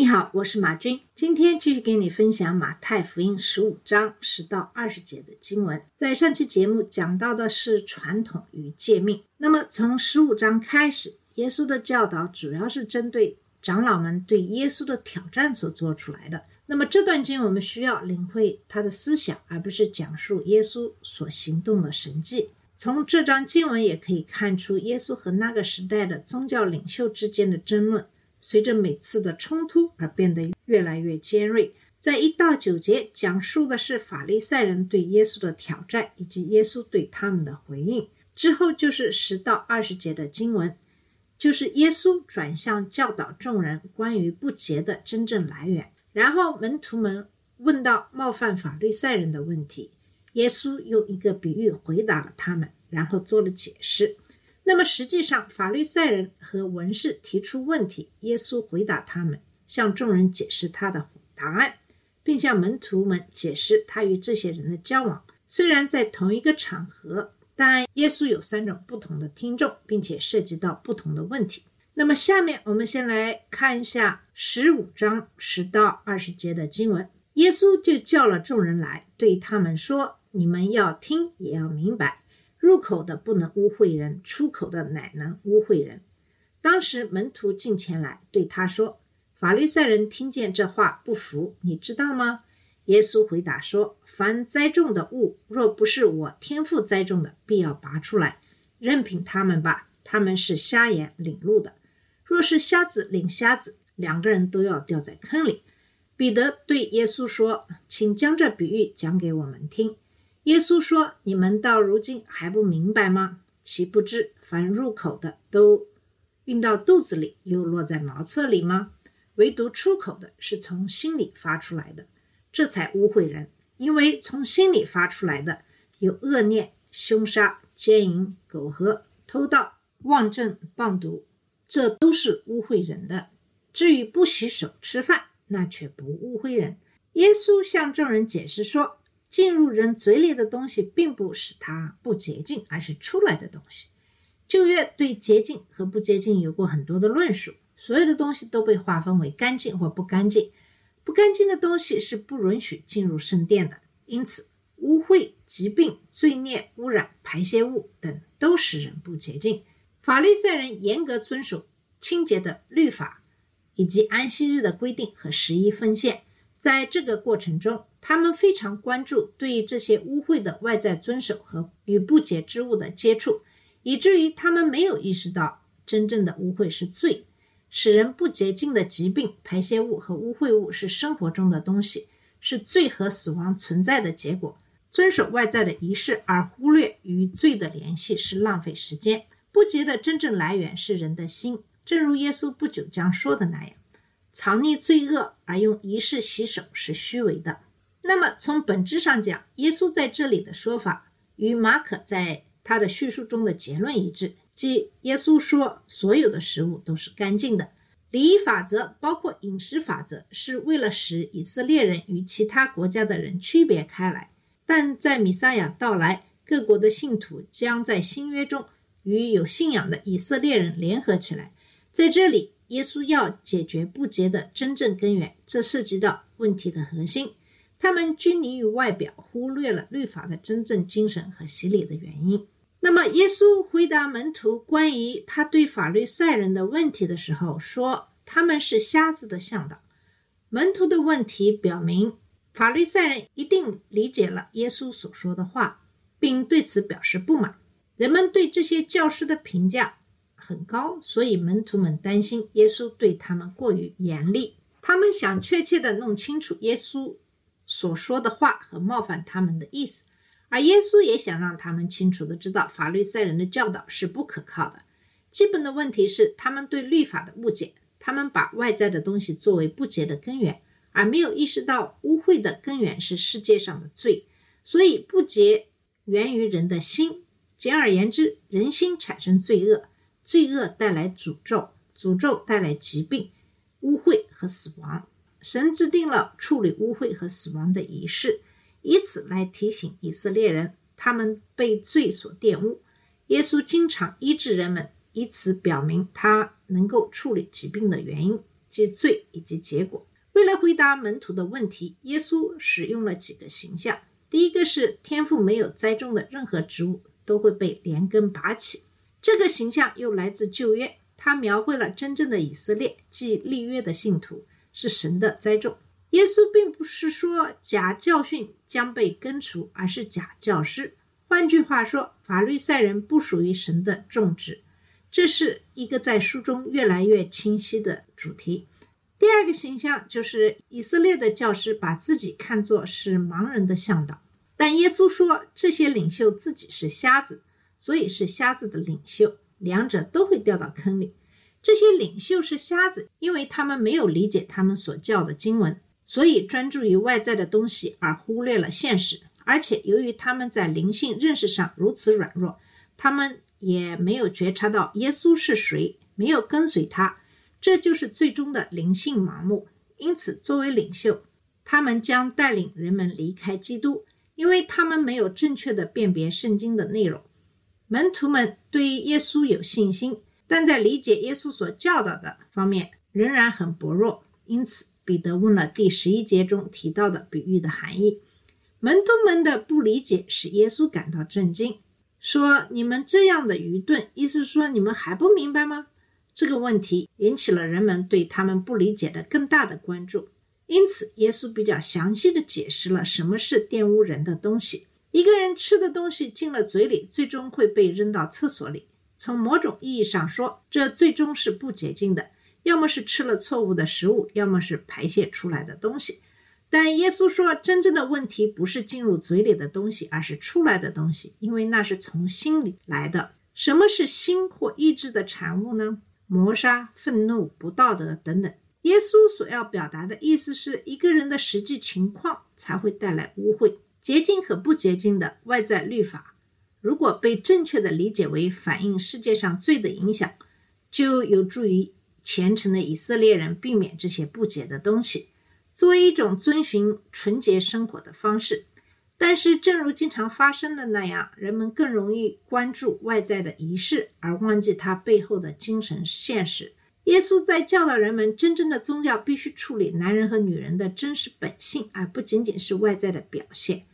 你好，我是马军，今天继续给你分享马太福音十五章十到二十节的经文。在上期节目讲到的是传统与诫命，那么从十五章开始，耶稣的教导主要是针对长老们对耶稣的挑战所做出来的。那么这段经我们需要领会他的思想，而不是讲述耶稣所行动的神迹。从这章经文也可以看出，耶稣和那个时代的宗教领袖之间的争论，随着每次的冲突而变得越来越尖锐。在一到九节讲述的是法利赛人对耶稣的挑战，以及耶稣对他们的回应。之后就是十到二十节的经文，就是耶稣转向教导众人关于不洁的真正来源。然后门徒们问到冒犯法利赛人的问题，耶稣用一个比喻回答了他们，然后做了解释。那么实际上，法律赛人和文士提出问题，耶稣回答他们，向众人解释他的答案，并向门徒们解释他与这些人的交往。虽然在同一个场合，但耶稣有三种不同的听众，并且涉及到不同的问题。那么下面我们先来看一下十五章十到二十节的经文。耶稣就叫了众人来，对他们说：“你们要听，也要明白。入口的不能污秽人，出口的乃能污秽人。”当时门徒进前来，对他说：“法利赛人听见这话不服，你知道吗？”耶稣回答说：“凡栽种的物，若不是我天父栽种的，必要拔出来。任凭他们吧，他们是瞎眼领路的。若是瞎子领瞎子，两个人都要掉在坑里。”彼得对耶稣说：“请将这比喻讲给我们听。”耶稣说：“你们到如今还不明白吗？岂不知凡入口的都运到肚子里，又落在茅厕里吗？唯独出口的是从心里发出来的，这才污秽人。因为从心里发出来的有恶念、凶杀、奸淫、苟合、偷盗、妄证、谤毒，这都是污秽人的。至于不洗手吃饭，那却不污秽人。”耶稣向众人解释说。进入人嘴里的东西，并不使它不洁净，而是出来的东西。旧约对洁净和不洁净有过很多的论述，所有的东西都被划分为干净或不干净。不干净的东西是不允许进入圣殿的，因此污秽、疾病、罪孽、污染、排泄物等都使人不洁净。法律赛人严格遵守清洁的律法，以及安息日的规定和十一奉献。在这个过程中，他们非常关注对于这些污秽的外在遵守和与不洁之物的接触，以至于他们没有意识到真正的污秽是罪，使人不洁净的疾病、排泄物和污秽物是生活中的东西，是罪和死亡存在的结果。遵守外在的仪式而忽略与罪的联系是浪费时间。不洁的真正来源是人的心，正如耶稣不久将说的那样。藏匿罪恶而用仪式洗手是虚伪的。那么从本质上讲，耶稣在这里的说法与马可在他的叙述中的结论一致，即耶稣说所有的食物都是干净的。礼仪法则包括饮食法则，是为了使以色列人与其他国家的人区别开来。但在弥赛亚到来，各国的信徒将在新约中与有信仰的以色列人联合起来。在这里。耶稣要解决不洁的真正根源，这涉及到问题的核心。他们拘泥于外表，忽略了律法的真正精神和洗礼的原因。那么，耶稣回答门徒关于他对法律赛人的问题的时候，说他们是瞎子的向导。门徒的问题表明，法律赛人一定理解了耶稣所说的话，并对此表示不满。人们对这些教师的评价。很高，所以门徒们担心耶稣对他们过于严厉。他们想确切地弄清楚耶稣所说的话和冒犯他们的意思，而耶稣也想让他们清楚地知道法律赛人的教导是不可靠的。基本的问题是他们对律法的误解，他们把外在的东西作为不洁的根源，而没有意识到污秽的根源是世界上的罪，所以不洁源于人的心。简而言之，人心产生罪恶，罪恶带来诅咒，诅咒带来疾病、污秽和死亡。神制定了处理污秽和死亡的仪式，以此来提醒以色列人，他们被罪所玷污。耶稣经常医治人们，以此表明他能够处理疾病的原因即罪以及结果。为了回答门徒的问题，耶稣使用了几个形象。第一个是天父没有栽种的任何植物都会被连根拔起，这个形象又来自旧约，它描绘了真正的以色列，即立约的信徒是神的栽种。耶稣并不是说假教训将被根除，而是假教师。换句话说，法律赛人不属于神的种植，这是一个在书中越来越清晰的主题。第二个形象就是以色列的教师把自己看作是盲人的向导，但耶稣说这些领袖自己是瞎子，所以是瞎子的领袖，两者都会掉到坑里。这些领袖是瞎子，因为他们没有理解他们所教的经文，所以专注于外在的东西而忽略了现实。而且由于他们在灵性认识上如此软弱，他们也没有觉察到耶稣是谁，没有跟随他。这就是最终的灵性盲目。因此，作为领袖，他们将带领人们离开基督，因为他们没有正确的辨别圣经的内容。门徒们对耶稣有信心，但在理解耶稣所教导的方面仍然很薄弱。因此，彼得问了第十一节中提到的比喻的含义。门徒们的不理解使耶稣感到震惊，说：“你们这样的愚钝，意思说你们还不明白吗？”这个问题引起了人们对他们不理解的更大的关注，因此耶稣比较详细的解释了什么是玷污人的东西。一个人吃的东西进了嘴里，最终会被扔到厕所里。从某种意义上说，这最终是不洁净的，要么是吃了错误的食物，要么是排泄出来的东西。但耶稣说，真正的问题不是进入嘴里的东西，而是出来的东西，因为那是从心里来的。什么是心或意志的产物呢？磨砂、愤怒、不道德等等。耶稣所要表达的意思是一个人的实际情况才会带来污秽、洁净和不洁净的外在律法。如果被正确的理解为反映世界上罪的影响，就有助于虔诚的以色列人避免这些不洁的东西，作为一种遵循纯洁生活的方式。但是，正如经常发生的那样，人们更容易关注外在的仪式，而忘记它背后的精神现实。耶稣在教导人们，真正的宗教必须处理男人和女人的真实本性，而不仅仅是外在的表现。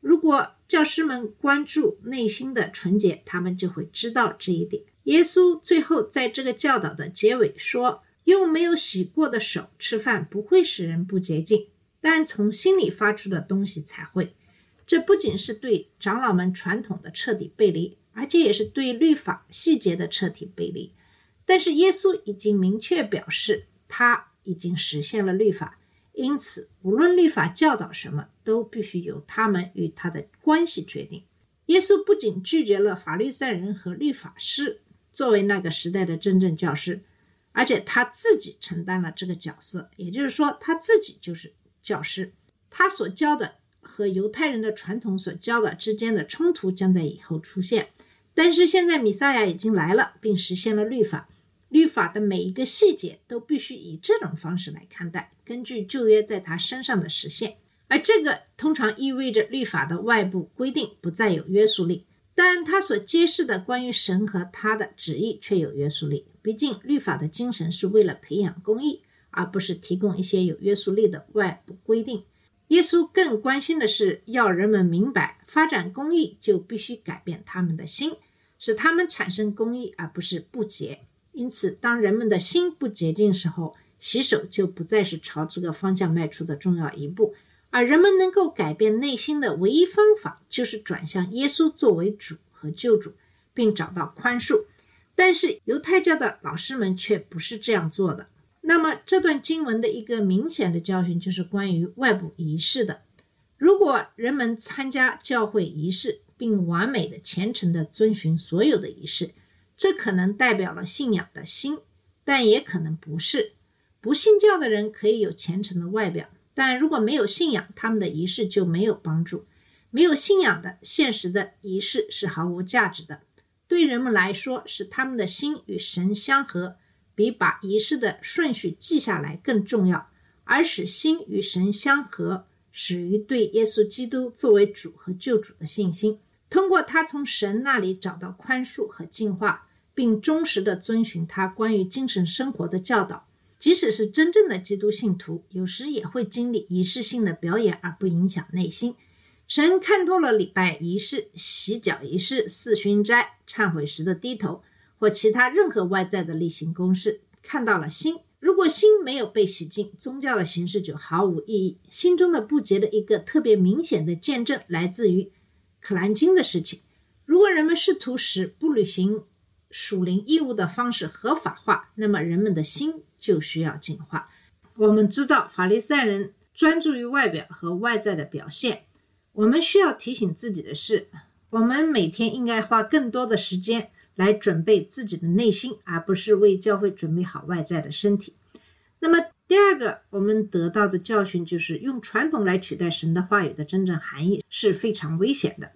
如果教师们关注内心的纯洁，他们就会知道这一点。耶稣最后在这个教导的结尾说：“用没有洗过的手吃饭不会使人不洁净，但从心里发出的东西才会。”这不仅是对长老们传统的彻底背离，而且也是对律法细节的彻底背离。但是耶稣已经明确表示，他已经实现了律法，因此无论律法教导什么，都必须由他们与他的关系决定。耶稣不仅拒绝了法律赛人和律法师作为那个时代的真正教师，而且他自己承担了这个角色，也就是说，他自己就是教师，他所教的。和犹太人的传统所教的之间的冲突将在以后出现，但是现在米撒亚已经来了，并实现了律法。律法的每一个细节都必须以这种方式来看待，根据旧约在他身上的实现。而这个通常意味着律法的外部规定不再有约束力，但他所揭示的关于神和他的旨意却有约束力。毕竟，律法的精神是为了培养公义，而不是提供一些有约束力的外部规定。耶稣更关心的是要人们明白，发展公义就必须改变他们的心，使他们产生公义，而不是不洁。因此，当人们的心不洁净时候，洗手就不再是朝这个方向迈出的重要一步。而人们能够改变内心的唯一方法，就是转向耶稣作为主和救主，并找到宽恕。但是犹太教的老师们却不是这样做的。那么这段经文的一个明显的教训就是关于外部仪式的。如果人们参加教会仪式，并完美的、虔诚的遵循所有的仪式，这可能代表了信仰的心，但也可能不是。不信教的人可以有虔诚的外表，但如果没有信仰，他们的仪式就没有帮助。没有信仰的现实的仪式是毫无价值的。对人们来说，使他们的心与神相合，比把仪式的顺序记下来更重要。而使心与神相合，始于对耶稣基督作为主和救主的信心。通过他从神那里找到宽恕和净化，并忠实地遵循他关于精神生活的教导。即使是真正的基督信徒，有时也会经历仪式性的表演而不影响内心。神看透了礼拜仪式、洗脚仪式、四熏斋、忏悔时的低头或其他任何外在的例行公事，看到了心。如果心没有被洗净，宗教的形式就毫无意义。心中的不洁的一个特别明显的见证来自于可兰经的事情。如果人们试图使不履行属灵义务的方式合法化，那么人们的心。就需要净化。我们知道法利赛人专注于外表和外在的表现。我们需要提醒自己的是，我们每天应该花更多的时间来准备自己的内心，而不是为教会准备好外在的身体。那么，第二个我们得到的教训就是，用传统来取代神的话语的真正含义是非常危险的。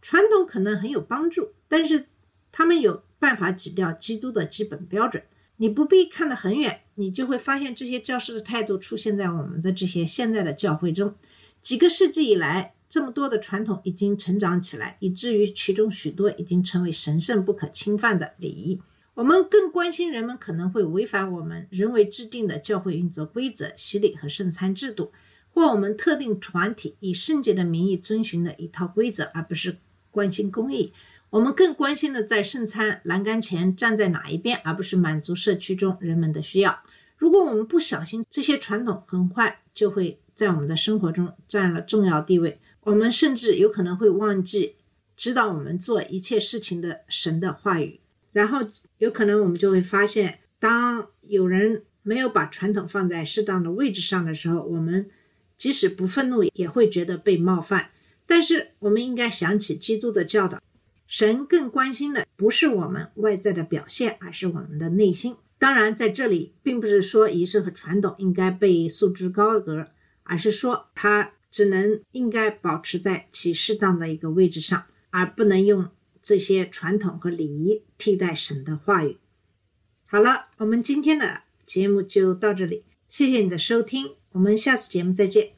传统可能很有帮助，但是他们有办法挤掉基督的基本标准。你不必看得很远，你就会发现这些教师的态度出现在我们的这些现在的教会中。几个世纪以来，这么多的传统已经成长起来，以至于其中许多已经成为神圣不可侵犯的礼仪。我们更关心人们可能会违反我们人为制定的教会运作规则、洗礼和圣餐制度，或我们特定团体以圣洁的名义遵循的一套规则，而不是关心公益。我们更关心的在圣餐栏杆前站在哪一边，而不是满足社区中人们的需要。如果我们不小心，这些传统很快就会在我们的生活中占了重要地位。我们甚至有可能会忘记指导我们做一切事情的神的话语。然后有可能我们就会发现，当有人没有把传统放在适当的位置上的时候，我们即使不愤怒，也会觉得被冒犯。但是我们应该想起基督的教导。神更关心的不是我们外在的表现，而是我们的内心。当然，在这里并不是说仪式和传统应该被束之高阁，而是说它只能应该保持在其适当的一个位置上，而不能用这些传统和礼仪替代神的话语。好了，我们今天的节目就到这里，谢谢你的收听，我们下次节目再见。